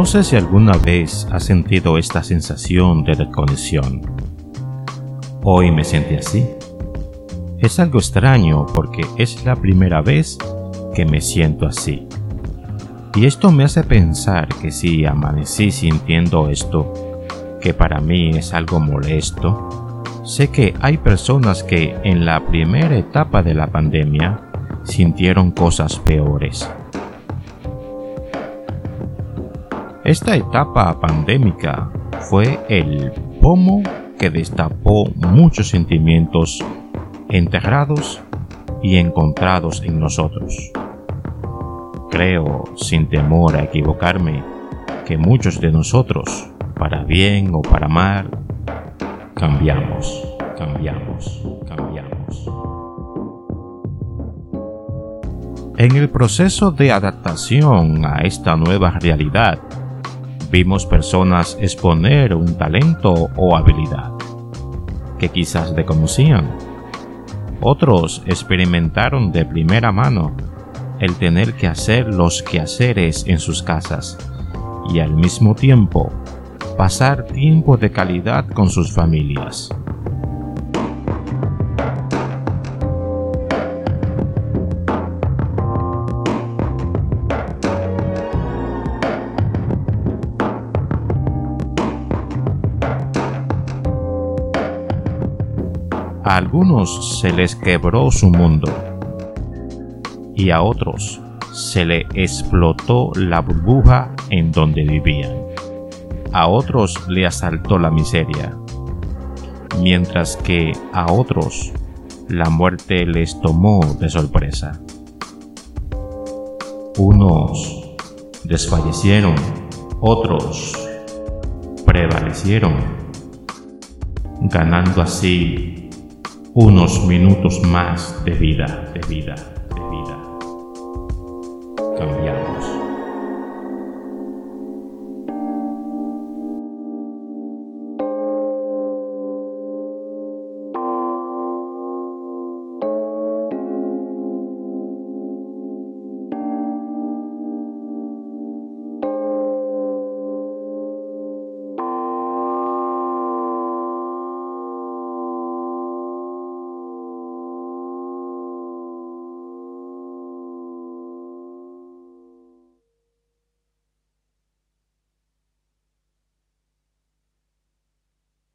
No sé si alguna vez has sentido esta sensación de desconexión. Hoy me sentí así. Es algo extraño porque es la primera vez que me siento así. Y esto me hace pensar que si amanecí sintiendo esto, que para mí es algo molesto, sé que hay personas que en la primera etapa de la pandemia sintieron cosas peores. Esta etapa pandémica fue el pomo que destapó muchos sentimientos enterrados y encontrados en nosotros. Creo, sin temor a equivocarme, que muchos de nosotros, para bien o para mal, cambiamos, cambiamos, cambiamos. En el proceso de adaptación a esta nueva realidad, vimos personas exponer un talento o habilidad que quizás desconocían otros experimentaron de primera mano el tener que hacer los quehaceres en sus casas y al mismo tiempo pasar tiempo de calidad con sus familias. A algunos se les quebró su mundo y a otros se le explotó la burbuja en donde vivían. A otros le asaltó la miseria, mientras que a otros la muerte les tomó de sorpresa. Unos desfallecieron, otros prevalecieron, ganando así unos minutos más de vida, de vida, de vida. Cambiamos.